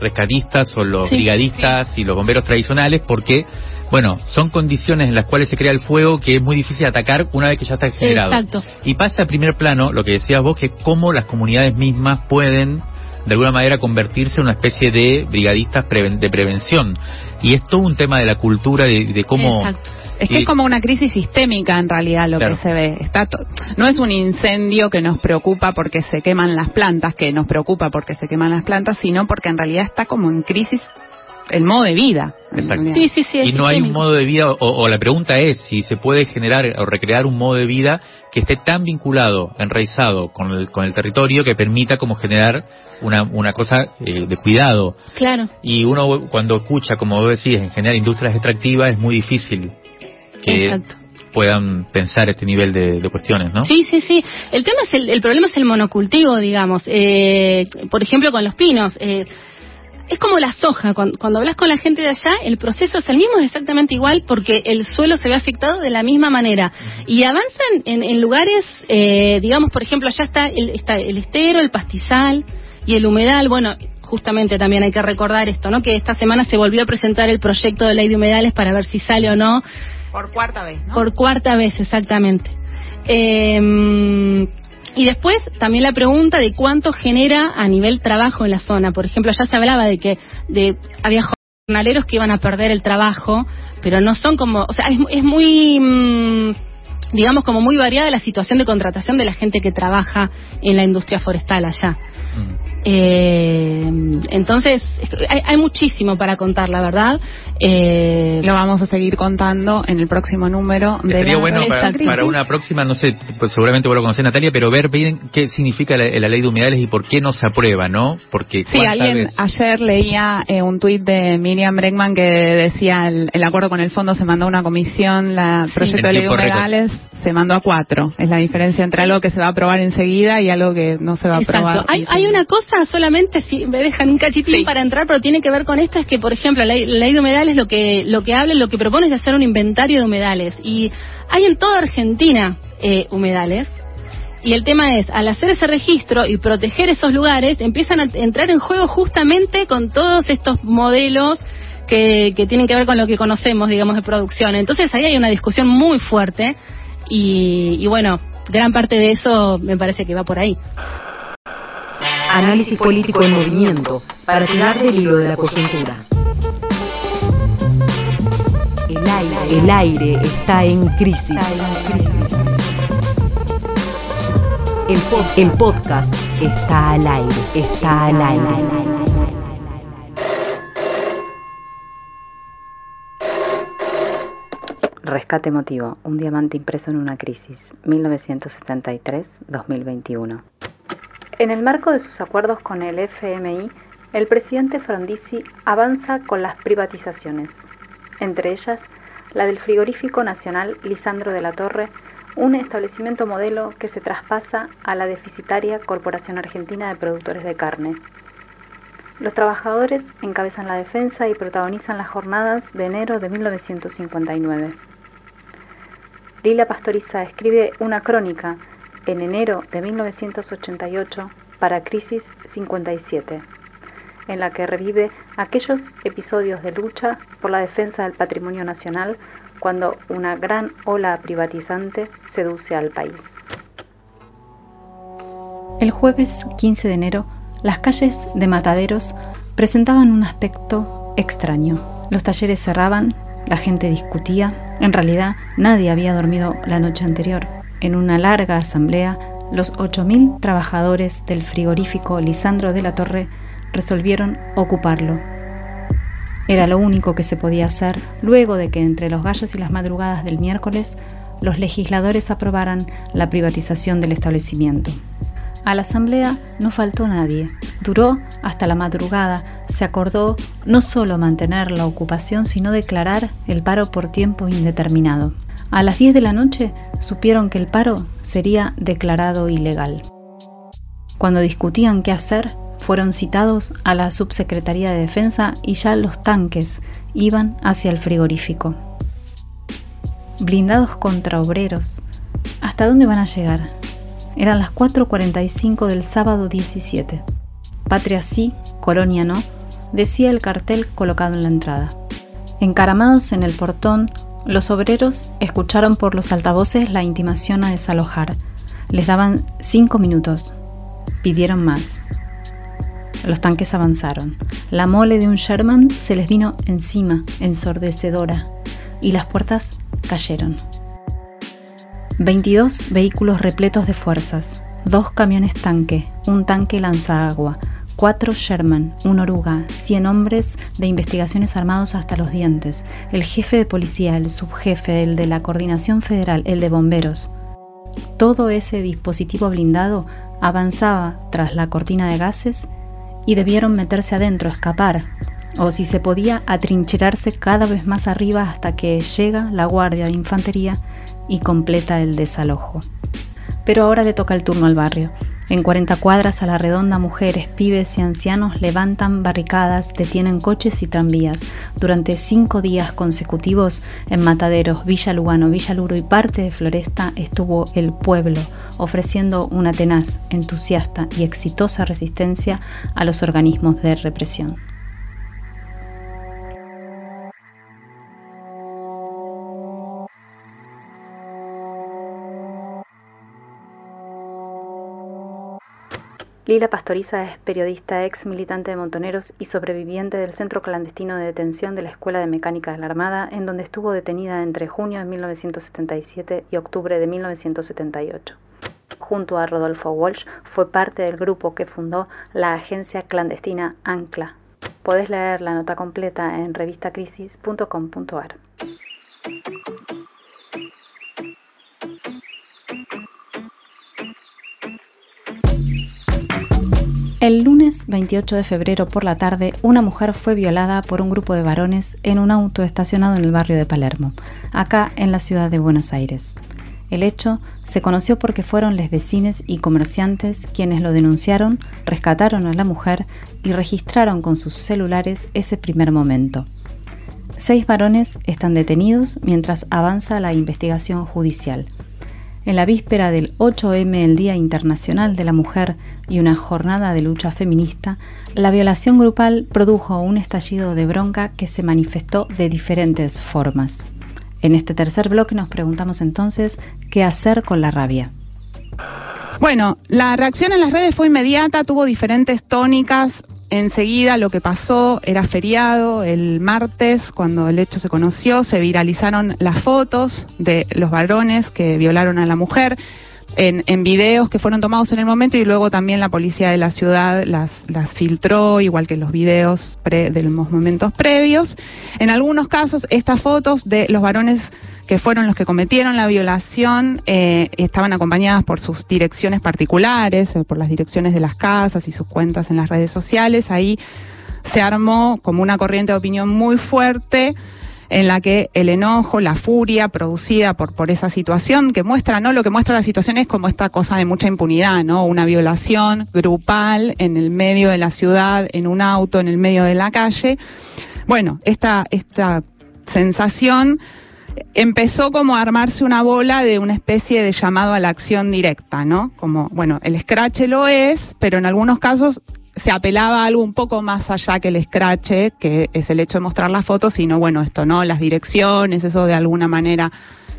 S5: rescatistas o los brigadistas y los bomberos tradicionales, porque bueno, son condiciones en las cuales se crea el fuego que es muy difícil atacar una vez que ya está generado.
S1: Exacto.
S5: Y pasa a primer plano lo que decías vos, que cómo las comunidades mismas pueden de alguna manera convertirse en una especie de brigadistas de prevención. Y es todo un tema de la cultura, de, de cómo...
S3: Exacto. Es que es como una crisis sistémica en realidad lo que se ve. Está no es un incendio que nos preocupa porque se queman las plantas, que nos preocupa porque se queman las plantas, sino porque en realidad está como en crisis el modo de vida.
S1: Sí, sí, sí.
S5: Y no hay un modo de vida, o, la pregunta es si se puede generar o recrear un modo de vida que esté tan vinculado, enraizado con el, con el territorio que permita como generar una, una cosa eh, de cuidado.
S1: Claro.
S5: Y uno cuando escucha, como vos decís, en generar industrias extractivas es muy difícil que puedan pensar este nivel de, cuestiones, ¿no?
S1: Sí, sí, sí. El tema es el, el problema es el monocultivo, digamos. Eh, por ejemplo, con los pinos. Eh, es como la soja. Cuando, hablas con la gente de allá, el proceso es el mismo, es exactamente igual, porque el suelo se ve afectado de la misma manera. Y avanzan en, lugares, eh, digamos, por ejemplo, allá está el, está el estero, el pastizal y el humedal. Bueno, justamente también hay que recordar esto, ¿no? Que esta semana se volvió a presentar el proyecto de ley de humedales para ver si sale o no.
S3: Por cuarta vez, ¿no?
S1: Por cuarta vez, exactamente. Eh, y después también la pregunta de cuánto genera a nivel trabajo en la zona. Por ejemplo, ya se hablaba de que de, había jornaleros que iban a perder el trabajo, pero no son como, o sea, es, muy, mm, digamos, como muy variada la situación de contratación de la gente que trabaja en la industria forestal allá. Mm. Eh, entonces, hay, muchísimo para contar, la verdad.
S3: Eh, Lo vamos a seguir contando en el próximo número.
S5: De Sería bueno para, una próxima, no sé, pues seguramente vos lo conocés, Natalia, pero ver bien qué significa la, ley de humedales y por qué no se aprueba, ¿no? Porque
S3: sí, alguien ayer leía eh, un tuit de Miriam Bregman que decía el, acuerdo con el fondo se mandó a una comisión, la proyecto de ley de humedales se mandó a cuatro. Es la diferencia entre algo que se va a aprobar enseguida y algo que no se va a aprobar.
S1: Hay, hay una cosa solamente, si me dejan un cachitín para entrar, pero tiene que ver con esto, es que, por ejemplo, la, ley de humedales lo que, lo que habla, lo que propone es hacer un inventario de humedales. Y hay en toda Argentina eh, humedales. Y el tema es, al hacer ese registro y proteger esos lugares, empiezan a entrar en juego justamente con todos estos modelos que, que tienen que ver con lo que conocemos, digamos, de producción. Entonces ahí hay una discusión muy fuerte y, bueno, gran parte de eso me parece que va por ahí.
S8: Análisis político en movimiento para tirar del hilo de la coyuntura. El aire, está en crisis. El, podcast está al aire, está al aire.
S2: Rescate emotivo, un diamante impreso en una crisis, 1973-2021. En el marco de sus acuerdos con el FMI, el presidente Frondizi avanza con las privatizaciones, entre ellas la del frigorífico nacional Lisandro de la Torre, un establecimiento modelo que se traspasa a la deficitaria Corporación Argentina de Productores de Carne. Los trabajadores encabezan la defensa y protagonizan las jornadas de enero de 1959. Lila Pastoriza escribe una crónica en enero de 1988 para Crisis 57 en la que revive aquellos episodios de lucha por la defensa del patrimonio nacional cuando una gran ola privatizante seduce al país. El jueves 15 de enero, las calles de Mataderos presentaban un aspecto extraño. Los talleres cerraban, la gente discutía, en realidad nadie había dormido la noche anterior. En una larga asamblea, los 8.000 trabajadores del frigorífico Lisandro de la Torre resolvieron ocuparlo. Era lo único que se podía hacer luego de que entre los gallos y las madrugadas del miércoles los legisladores aprobaran la privatización del establecimiento. A la asamblea no faltó nadie. Duró hasta la madrugada. Se acordó no solo mantener la ocupación, sino declarar el paro por tiempo indeterminado. A las 10 de la noche supieron que el paro sería declarado ilegal. Cuando discutían qué hacer, fueron citados a la Subsecretaría de Defensa y ya los tanques iban hacia el frigorífico. Blindados contra obreros. ¿Hasta dónde van a llegar? Eran las 4.45 del sábado 17. Patria sí, colonia no, decía el cartel colocado en la entrada. Encaramados en el portón, los obreros escucharon por los altavoces la intimación a desalojar. Les daban cinco minutos. Pidieron más. Los tanques avanzaron. La mole de un Sherman se les vino encima, ensordecedora, y las puertas cayeron. 22 vehículos repletos de fuerzas, dos camiones tanque, un tanque lanzaagua, cuatro Sherman, un oruga, 100 hombres de investigaciones armados hasta los dientes, el jefe de policía, el subjefe, el de la coordinación federal, el de bomberos. Todo ese dispositivo blindado avanzaba tras la cortina de gases y debieron meterse adentro, escapar, o si se podía, atrincherarse cada vez más arriba hasta que llega la guardia de infantería y completa el desalojo. Pero ahora le toca el turno al barrio. En 40 cuadras a la redonda, mujeres, pibes y ancianos levantan barricadas, detienen coches y tranvías. Durante cinco días consecutivos en Mataderos, Villa Lugano, Villa Luro y parte de Floresta estuvo el pueblo, ofreciendo una tenaz, entusiasta y exitosa resistencia a los organismos de represión. Lila Pastoriza es periodista, ex militante de Montoneros y sobreviviente del centro clandestino de detención de la Escuela de Mecánica de la Armada, en donde estuvo detenida entre junio de 1977 y octubre de 1978. Junto a Rodolfo Walsh, fue parte del grupo que fundó la agencia clandestina Ancla. Podés leer la nota completa en revistacrisis.com.ar. El lunes 28 de febrero por la tarde, una mujer fue violada por un grupo de varones en un auto estacionado en el barrio de Palermo, acá en la ciudad de Buenos Aires. El hecho se conoció porque fueron los vecinos y comerciantes quienes lo denunciaron, rescataron a la mujer y registraron con sus celulares ese primer momento. Seis varones están detenidos mientras avanza la investigación judicial. En la víspera del 8M, el Día Internacional de la Mujer y una jornada de lucha feminista, la violación grupal produjo un estallido de bronca que se manifestó de diferentes formas. En este tercer bloque nos preguntamos entonces qué hacer con la rabia.
S3: Bueno, la reacción en las redes fue inmediata, tuvo diferentes tónicas. Enseguida lo que pasó era feriado, el martes, cuando el hecho se conoció, se viralizaron las fotos de los varones que violaron a la mujer. En, videos que fueron tomados en el momento y luego también la policía de la ciudad las, las filtró, igual que los videos pre, de los momentos previos. En algunos casos, estas fotos de los varones que fueron los que cometieron la violación eh, estaban acompañadas por sus direcciones particulares, eh, por las direcciones de las casas y sus cuentas en las redes sociales. Ahí se armó como una corriente de opinión muy fuerte en la que el enojo, la furia producida por, por esa situación, que muestra, ¿no? Lo que muestra la situación es como esta cosa de mucha impunidad, ¿no? Una violación grupal en el medio de la ciudad, en un auto, en el medio de la calle. Bueno, esta, esta sensación empezó como a armarse una bola de una especie de llamado a la acción directa, ¿no? Como, bueno, el scratch lo es, pero en algunos casos se apelaba a algo un poco más allá que el scratch, que es el hecho de mostrar las fotos, sino bueno, esto, ¿no? Las direcciones, eso de alguna manera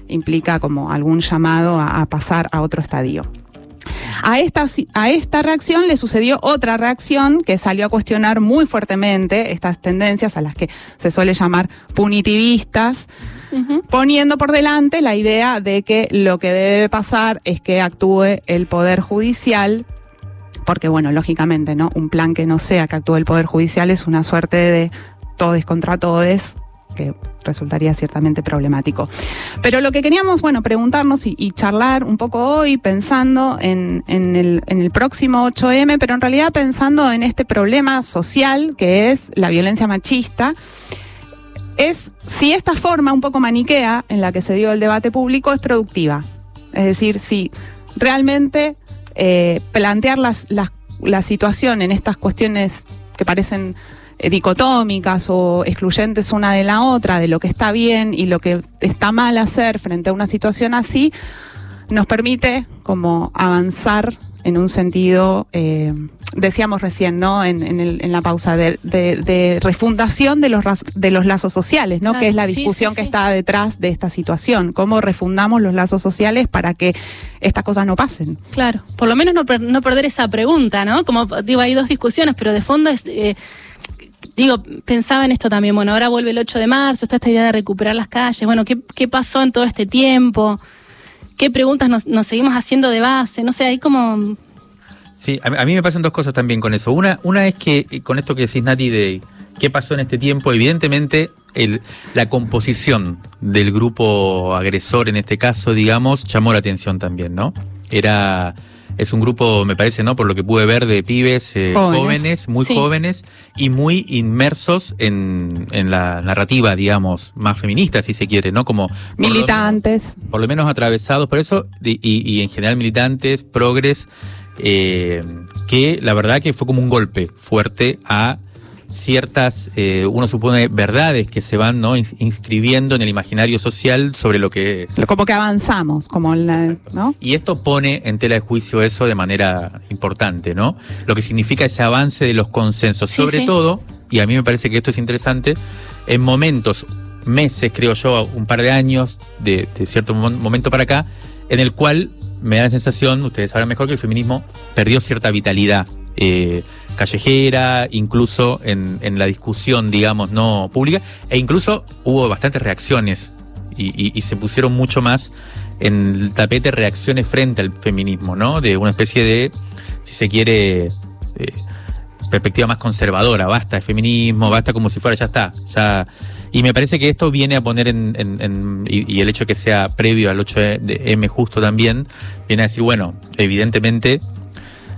S3: implica como algún llamado a, a pasar a otro estadio. A esta, a esta reacción le sucedió otra reacción que salió a cuestionar muy fuertemente estas tendencias a las que se suele llamar punitivistas, uh -huh. poniendo por delante la idea de que lo que debe pasar es que actúe el Poder Judicial porque bueno, lógicamente, ¿no? Un plan que no sea que actúe el Poder Judicial es una suerte de todes contra todes que resultaría ciertamente problemático. Pero lo que queríamos, bueno, preguntarnos y, charlar un poco hoy, pensando en, el, próximo 8M, pero en realidad pensando en este problema social que es la violencia machista, es si esta forma un poco maniquea en la que se dio el debate público es productiva. Es decir, si realmente eh, plantear las, las, la situación en estas cuestiones que parecen dicotómicas o excluyentes una de la otra, de lo que está bien y lo que está mal hacer frente a una situación así, nos permite como avanzar en un sentido, eh, decíamos recién, ¿no? En, en, el, en la pausa, de, de, de, refundación de los, de los lazos sociales, ¿no? Claro, que es la discusión sí, sí, que sí. está detrás de esta situación. ¿Cómo refundamos los lazos sociales para que estas cosas no pasen?
S1: Claro, por lo menos no, per no perder esa pregunta, ¿no? Como digo, hay dos discusiones, pero de fondo es. Eh, digo, pensaba en esto también, bueno, ahora vuelve el 8 de marzo, está esta idea de recuperar las calles, bueno, ¿qué, qué pasó en todo este tiempo? Qué preguntas nos, seguimos haciendo de base, no sé, hay como...
S5: Sí, a, mí me pasan dos cosas también con eso. Una, una es que eh, con esto que decís, Nati, de qué pasó en este tiempo, evidentemente la composición del grupo agresor en este caso, digamos, llamó la atención también, ¿no? Era es un grupo, me parece, ¿no? Por lo que pude ver, de pibes eh, jóvenes. jóvenes. muy sí. jóvenes y muy inmersos en, en, la narrativa, digamos, más feminista, si se quiere, ¿no? Como
S3: militantes.
S5: Por lo, por lo menos atravesados por eso, y, y, en general militantes, progres, eh, que la verdad que fue como un golpe fuerte a ciertas, eh, uno supone, verdades que se van ¿no? inscribiendo en el imaginario social sobre lo que...
S3: Como que avanzamos, como la, ¿no?
S5: Y esto pone en tela de juicio eso de manera importante, ¿no? Lo que significa ese avance de los consensos, sí, sobre sí. todo, y a mí me parece que esto es interesante, en momentos, meses, creo yo, un par de años, de, de cierto momento para acá, en el cual me da la sensación, ustedes sabrán mejor que el feminismo perdió cierta vitalidad eh, callejera, incluso en, la discusión, digamos, no pública, e incluso hubo bastantes reacciones y, se pusieron mucho más en el tapete reacciones frente al feminismo, ¿no? De una especie de, si se quiere, eh, perspectiva más conservadora, basta de feminismo, basta como si fuera, ya está, ya... Y me parece que esto viene a poner en, y, el hecho que sea previo al 8M justo también, viene a decir, bueno, evidentemente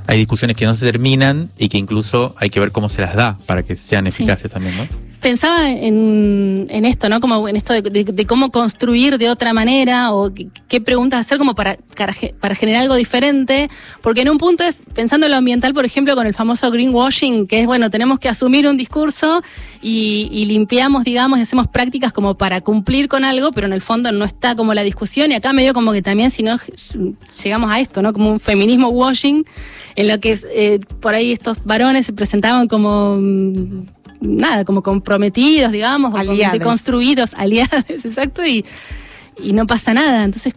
S5: hay discusiones que no se terminan y que incluso hay que ver cómo se las da para que sean eficaces sí. también, ¿no?
S1: Pensaba en, esto, ¿no? Como en esto de, de, cómo construir de otra manera o qué, preguntas hacer como para, para generar algo diferente, porque en un punto es pensando en lo ambiental, por ejemplo, con el famoso greenwashing, que es, bueno, tenemos que asumir un discurso y, y limpiamos, digamos, y hacemos prácticas como para cumplir con algo, pero en el fondo no está como la discusión y acá medio como que también si no llegamos a esto, ¿no? Como un feminismo washing en lo que eh, por ahí estos varones se presentaban como mm, nada, como comprometidos, digamos,
S3: aliados.
S1: construidos, aliados, exacto, y, y no pasa nada. Entonces,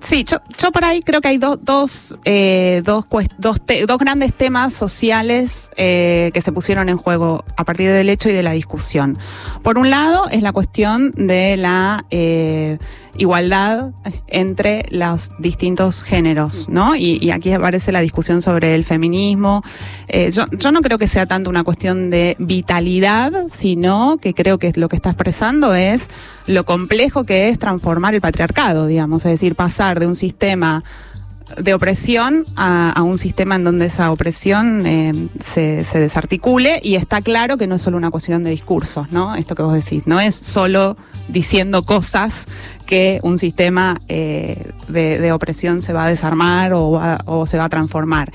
S3: Sí, yo, yo por ahí creo que hay do, dos, eh, dos, dos, te, dos, grandes temas sociales eh, que se pusieron en juego a partir del hecho y de la discusión. Por un lado es la cuestión de la eh, igualdad entre los distintos géneros, ¿no? Y, aquí aparece la discusión sobre el feminismo. Eh, yo, yo, no creo que sea tanto una cuestión de vitalidad, sino que creo que lo que está expresando es lo complejo que es transformar el patriarcado, digamos, es decir, pasar de un sistema de opresión a, un sistema en donde esa opresión eh, se, se, desarticule y está claro que no es solo una cuestión de discursos, ¿no? Esto que vos decís, no es solo diciendo cosas que un sistema eh, de, opresión se va a desarmar o, o, se va a transformar.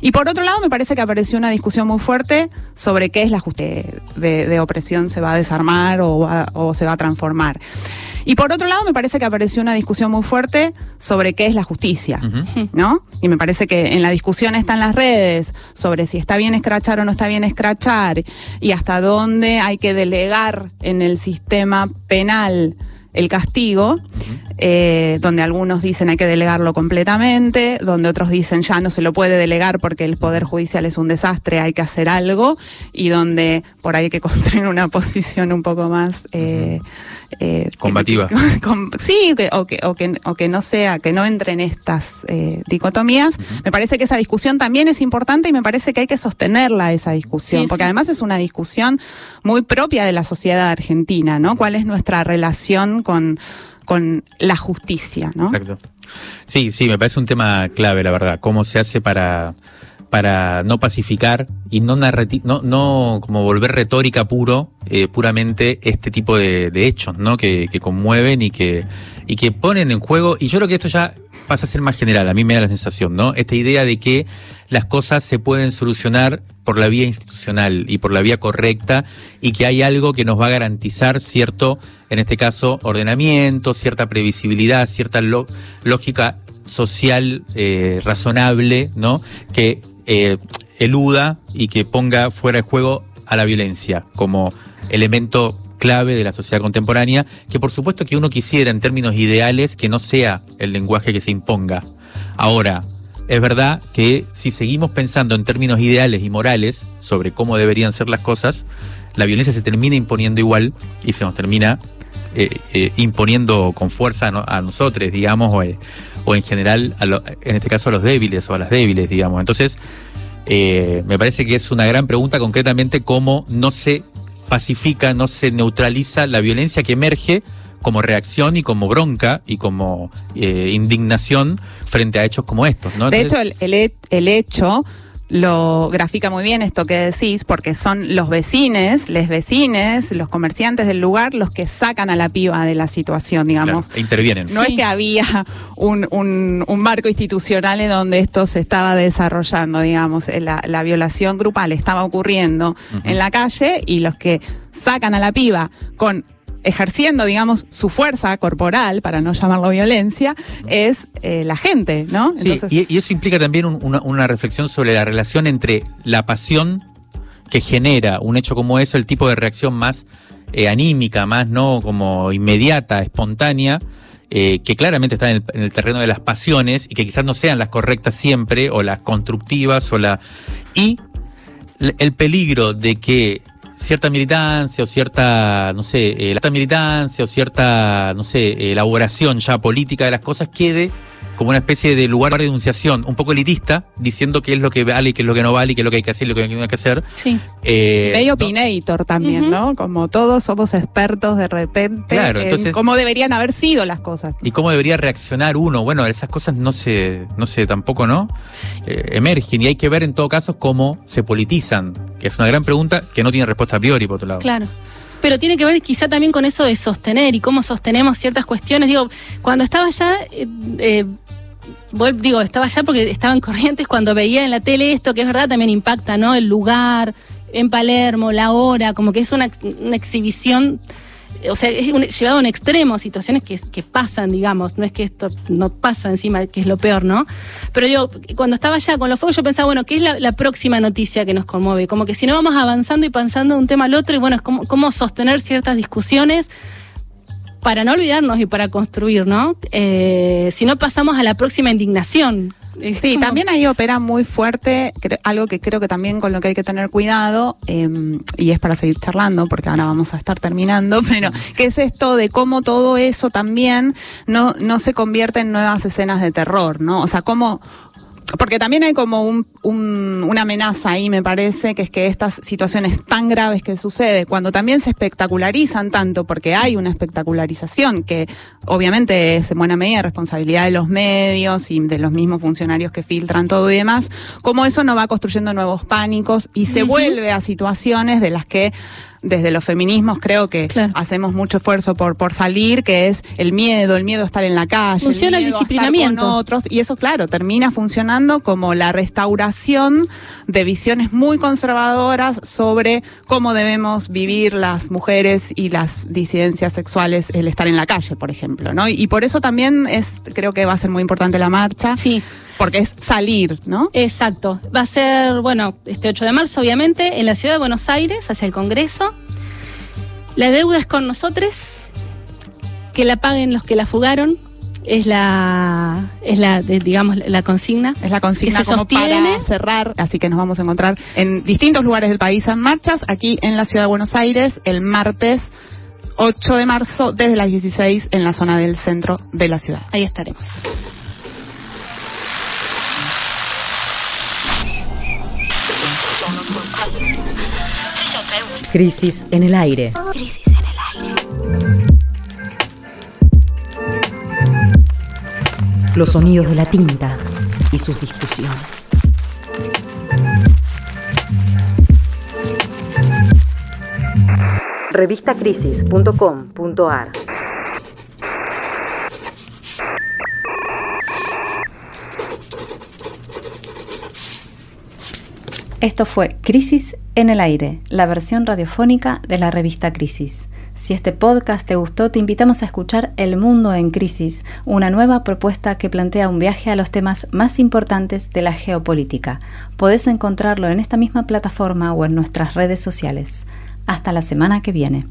S3: Y por otro lado, me parece que apareció una discusión muy fuerte sobre qué es la justicia de, de opresión se va a desarmar o, o se va a transformar. Y por otro lado, me parece que apareció una discusión muy fuerte sobre qué es la justicia, ¿no? Y me parece que en la discusión están las redes sobre si está bien escrachar o no está bien escrachar y hasta dónde hay que delegar en el sistema penal el castigo, eh, donde algunos dicen hay que delegarlo completamente, donde otros dicen ya no se lo puede delegar porque el Poder Judicial es un desastre, hay que hacer algo, y donde por ahí hay que construir una posición un poco más... Eh,
S5: eh, combativa.
S3: sí, o, que, o, que, o que no sea, que no entre en estas eh, dicotomías. Me parece que esa discusión también es importante y me parece que hay que sostenerla esa discusión, porque además es una discusión muy propia de la sociedad argentina, ¿no? ¿Cuál es nuestra relación con, con la justicia, ¿no? Exacto.
S5: Sí, sí, me parece un tema clave, la verdad. ¿Cómo se hace para para no pacificar y no, no, no como volver retórica puro, eh, puramente este tipo de, hechos, ¿no? Que, que, conmueven y que, y que ponen en juego, y yo creo que esto ya pasa a ser más general, a mí me da la sensación, ¿no? Esta idea de que las cosas se pueden solucionar por la vía institucional y por la vía correcta y que hay algo que nos va a garantizar cierto, en este caso, ordenamiento, cierta previsibilidad, cierta lógica social eh, razonable, ¿no? Que eh, eluda y que ponga fuera de juego a la violencia como elemento clave de la sociedad contemporánea, que por supuesto que uno quisiera en términos ideales que no sea el lenguaje que se imponga. Ahora, es verdad que si seguimos pensando en términos ideales y morales sobre cómo deberían ser las cosas, la violencia se termina imponiendo igual y se nos termina eh, eh, imponiendo con fuerza a, nosotros, digamos, o, o en general, en este caso a los débiles o a las débiles, digamos. Entonces, eh, me parece que es una gran pregunta concretamente cómo no se pacifica, no se neutraliza la violencia que emerge como reacción y como bronca y como eh, indignación frente a hechos como estos. ¿no?
S3: de hecho, el, el hecho lo grafica muy bien esto que decís, porque son los vecines, les vecines, los comerciantes del lugar los que sacan a la piba de la situación, digamos.
S5: E intervienen.
S3: No es que había un, un, un, marco institucional en donde esto se estaba desarrollando, digamos, la, la violación grupal estaba ocurriendo en la calle y los que sacan a la piba con ejerciendo, digamos, su fuerza corporal, para no llamarlo violencia, es eh, la gente, ¿no?
S5: Sí, y, eso implica también una, reflexión sobre la relación entre la pasión que genera un hecho como eso, el tipo de reacción más eh, anímica, más no como inmediata, espontánea, eh, que claramente está en el, terreno de las pasiones y que quizás no sean las correctas siempre, o las constructivas, o la. y el peligro de que cierta militancia o cierta, no sé, eh, la militancia o cierta, no sé, elaboración ya política de las cosas quede como una especie de lugar de denunciación un poco elitista, diciendo qué es lo que vale y qué es lo que no vale y qué es lo que hay que hacer y lo que no hay que hacer.
S3: Sí. Eh, Medio opinator también, ¿no? Como todos somos expertos de repente claro, en cómo deberían haber sido las cosas.
S5: Y cómo debería reaccionar uno. Bueno, esas cosas no se, no sé, tampoco, ¿no? Eh, emergen y hay que ver en todo caso cómo se politizan, que es una gran pregunta que no tiene respuesta a priori, por otro lado.
S1: Claro pero tiene que ver quizá también con eso de sostener y cómo sostenemos ciertas cuestiones. Digo, cuando estaba allá, eh, eh digo, estaba allá porque estaban corrientes cuando veía en la tele esto, que es verdad, también impacta, ¿no? El lugar, en Palermo, la hora, como que es una, una exhibición o sea, es llevado a un extremo, situaciones que, que, pasan, digamos, no es que esto no pasa encima, que es lo peor, ¿no? Pero yo, cuando estaba allá con los fuegos, yo pensaba, bueno, ¿qué es la, próxima noticia que nos conmueve? Como que si no vamos avanzando y pensando de un tema al otro, y bueno, es como, cómo sostener ciertas discusiones para no olvidarnos y para construir, ¿no? Eh, si no pasamos a la próxima indignación,
S3: sí, también ahí opera muy fuerte algo que creo que también con lo que hay que tener cuidado, em, y es para seguir charlando, porque ahora vamos a estar terminando, pero que es esto de cómo todo eso también no, no se convierte en nuevas escenas de terror, ¿no? O sea, cómo porque también hay como un, una amenaza ahí, me parece, que es que estas situaciones tan graves que sucede, cuando también se espectacularizan tanto, porque hay una espectacularización que obviamente es en buena medida responsabilidad de los medios y de los mismos funcionarios que filtran todo y demás, como eso no va construyendo nuevos pánicos y se vuelve a situaciones de las que desde los feminismos creo que hacemos mucho esfuerzo por, por salir, que es el miedo, el miedo a estar en la calle.
S1: Funciona el, disciplinamiento.
S3: otros, y eso, claro, termina funcionando como la restauración de visiones muy conservadoras sobre cómo debemos vivir las mujeres y las disidencias sexuales, el estar en la calle, por ejemplo, ¿no? Y, por eso también es, creo que va a ser muy importante la marcha.
S1: Sí
S3: porque es salir, ¿no?
S1: Exacto. Va a ser, bueno, este 8 de marzo, obviamente, en la ciudad de Buenos Aires, hacia el Congreso. La deuda es con nosotros, que la paguen los que la fugaron. Es la, es la, digamos, la consigna.
S3: Es la consigna que se sostiene. para cerrar, así que nos vamos a encontrar en distintos lugares del país en marchas, aquí en la ciudad de Buenos Aires, el martes 8 de marzo, desde las 16 en la zona del centro de la ciudad.
S1: Ahí estaremos.
S8: Crisis en el aire. Crisis en el aire. Los sonidos de la tinta y sus discusiones. Revistacrisis.com.ar
S2: Esto fue Crisis en el Aire, la versión radiofónica de la revista Crisis. Si este podcast te gustó, te invitamos a escuchar El Mundo en Crisis, una nueva propuesta que plantea un viaje a los temas más importantes de la geopolítica. Podés encontrarlo en esta misma plataforma o en nuestras redes sociales. Hasta la semana que viene.